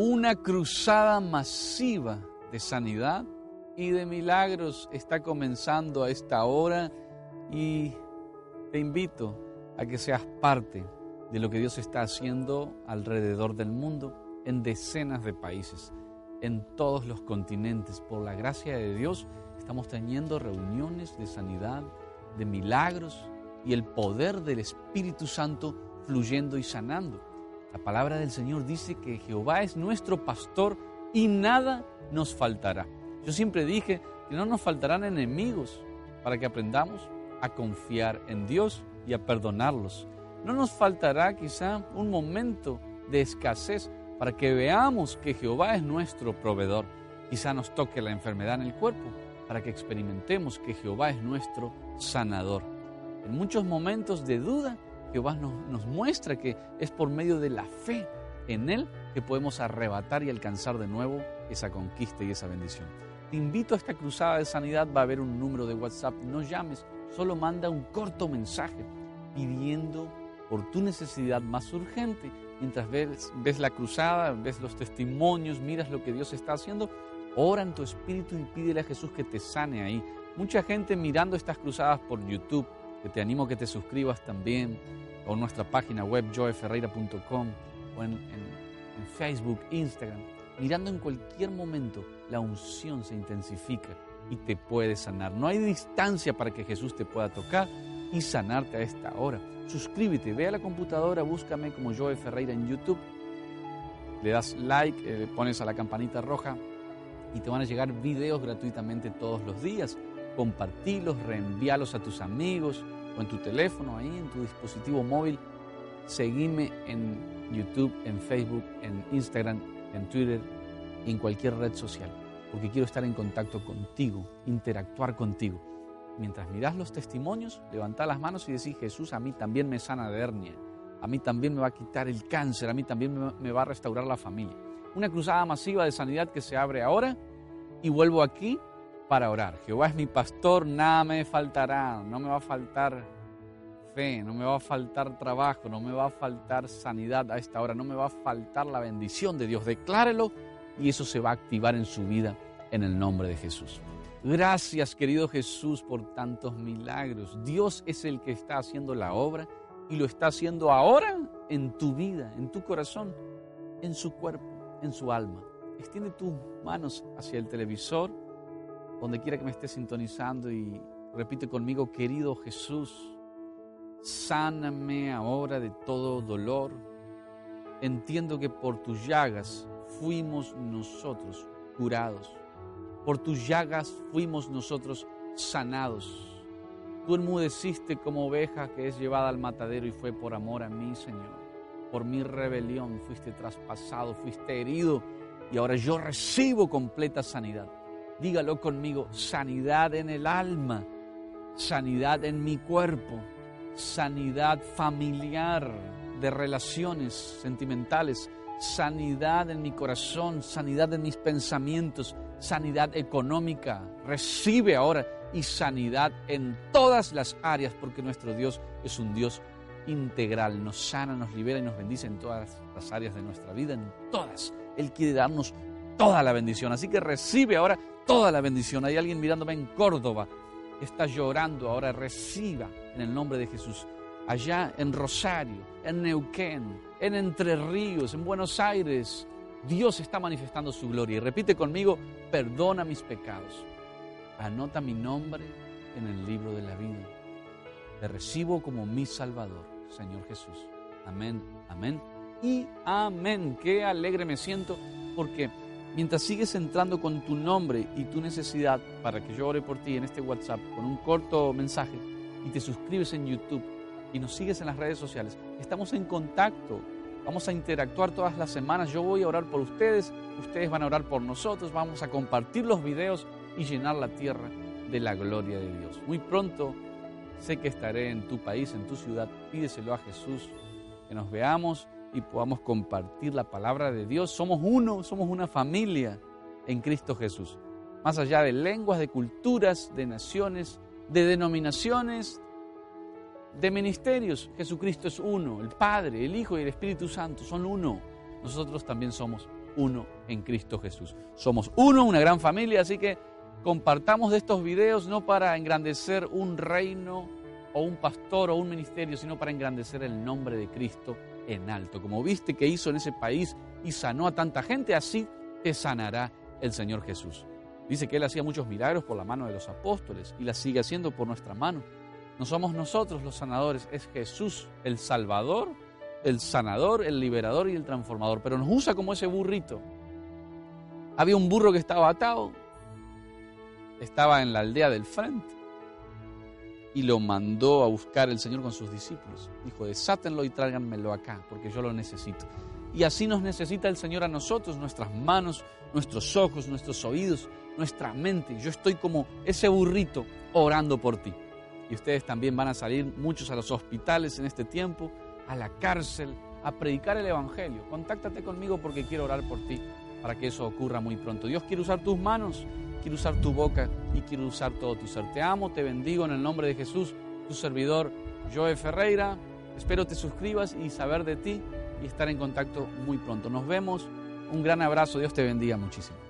Una cruzada masiva de sanidad y de milagros está comenzando a esta hora y te invito a que seas parte de lo que Dios está haciendo alrededor del mundo en decenas de países, en todos los continentes. Por la gracia de Dios estamos teniendo reuniones de sanidad, de milagros y el poder del Espíritu Santo fluyendo y sanando. La palabra del Señor dice que Jehová es nuestro pastor y nada nos faltará. Yo siempre dije que no nos faltarán enemigos para que aprendamos a confiar en Dios y a perdonarlos. No nos faltará quizá un momento de escasez para que veamos que Jehová es nuestro proveedor. Quizá nos toque la enfermedad en el cuerpo para que experimentemos que Jehová es nuestro sanador. En muchos momentos de duda, Jehová nos, muestra que es por medio de la fe en Él que podemos arrebatar y alcanzar de nuevo esa conquista y esa bendición. Te invito a esta cruzada de sanidad, va a haber un número de WhatsApp, no llames, solo manda un corto mensaje pidiendo por tu necesidad más urgente. Mientras ves, ves la cruzada, ves los testimonios, miras lo que Dios está haciendo, ora en tu espíritu y pídele a Jesús que te sane ahí. Mucha gente mirando estas cruzadas por YouTube, que te animo a que te suscribas también, en nuestra página web joeferreira.com, o en, en Facebook, Instagram. Mirando en cualquier momento, la unción se intensifica y te puede sanar. No hay distancia para que Jesús te pueda tocar y sanarte a esta hora. Suscríbete, ve a la computadora, búscame como Joe Ferreira en YouTube, le das like, eh, pones a la campanita roja y te van a llegar videos gratuitamente todos los días compartilos, reenvíalos a tus amigos o en tu teléfono, ahí en tu dispositivo móvil. Seguime en YouTube, en Facebook, en Instagram, en Twitter, en cualquier red social, porque quiero estar en contacto contigo, interactuar contigo. Mientras miras los testimonios, levanta las manos y decís, Jesús, a mí también me sana de hernia, a mí también me va a quitar el cáncer, a mí también me va a restaurar la familia. Una cruzada masiva de sanidad que se abre ahora y vuelvo aquí para orar. Jehová es mi pastor, nada me faltará, no me va a faltar fe, no me va a faltar trabajo, no me va a faltar sanidad a esta hora, no me va a faltar la bendición de Dios. Declárelo y eso se va a activar en su vida en el nombre de Jesús. Gracias querido Jesús por tantos milagros. Dios es el que está haciendo la obra y lo está haciendo ahora en tu vida, en tu corazón, en su cuerpo, en su alma. Extiende tus manos hacia el televisor donde quiera que me esté sintonizando y repite conmigo, querido Jesús, sáname ahora de todo dolor. Entiendo que por tus llagas fuimos nosotros curados. Por tus llagas fuimos nosotros sanados. Tú enmudeciste como oveja que es llevada al matadero y fue por amor a mí, Señor. Por mi rebelión fuiste traspasado, fuiste herido y ahora yo recibo completa sanidad. Dígalo conmigo, sanidad en el alma, sanidad en mi cuerpo, sanidad familiar de relaciones sentimentales, sanidad en mi corazón, sanidad en mis pensamientos, sanidad económica. Recibe ahora y sanidad en todas las áreas porque nuestro Dios es un Dios integral, nos sana, nos libera y nos bendice en todas las áreas de nuestra vida, en todas. Él quiere darnos toda la bendición. Así que recibe ahora toda la bendición. Hay alguien mirándome en Córdoba, está llorando ahora, reciba en el nombre de Jesús. Allá en Rosario, en Neuquén, en Entre Ríos, en Buenos Aires, Dios está manifestando su gloria. Y repite conmigo, perdona mis pecados. Anota mi nombre en el libro de la vida. Te recibo como mi Salvador, Señor Jesús. Amén, amén y amén. Qué alegre me siento porque mientras sigues entrando con tu nombre y tu necesidad para que yo ore por ti en este WhatsApp con un corto mensaje y te suscribes en YouTube y nos sigues en las redes sociales, estamos en contacto. Vamos a interactuar todas las semanas. Yo voy a orar por ustedes, ustedes van a orar por nosotros, vamos a compartir los videos y llenar la tierra de la gloria de Dios. Muy pronto sé que estaré en tu país, en tu ciudad. Pídeselo a Jesús, que nos veamos y podamos compartir la palabra de Dios. Somos uno, somos una familia en Cristo Jesús. Más allá de lenguas, de culturas, de naciones, de denominaciones, de ministerios, Jesucristo es uno. El Padre, el Hijo y el Espíritu Santo son uno. Nosotros también somos uno en Cristo Jesús. Somos uno, una gran familia, así que compartamos de estos videos no para engrandecer un reino o un pastor o un ministerio, sino para engrandecer el nombre de Cristo en alto. Como viste que hizo en ese país y sanó a tanta gente, así te sanará el Señor Jesús. Dice que Él hacía muchos milagros por la mano de los apóstoles y las sigue haciendo por nuestra mano. No somos nosotros los sanadores, es Jesús el Salvador, el sanador, el liberador y el transformador. Pero nos usa como ese burrito. Había un burro que estaba atado, estaba en la aldea del frente y lo mandó a buscar el Señor con sus discípulos. Dijo, desátenlo y tráiganmelo acá, porque yo lo necesito. Y así nos necesita el Señor a nosotros, nuestras manos, nuestros ojos, nuestros oídos, nuestra mente. Yo estoy como ese burrito orando por ti. Y ustedes también van a salir muchos a los hospitales en este tiempo, a la cárcel, a predicar el Evangelio. Contáctate conmigo porque quiero orar por ti para que eso ocurra muy pronto. Dios quiere usar tus manos, quiere usar tu boca y quiere usar todo tu ser. Te amo, te bendigo en el nombre de Jesús, tu servidor Joe Ferreira. Espero te suscribas y saber de ti y estar en contacto muy pronto. Nos vemos. Un gran abrazo. Dios te bendiga muchísimo.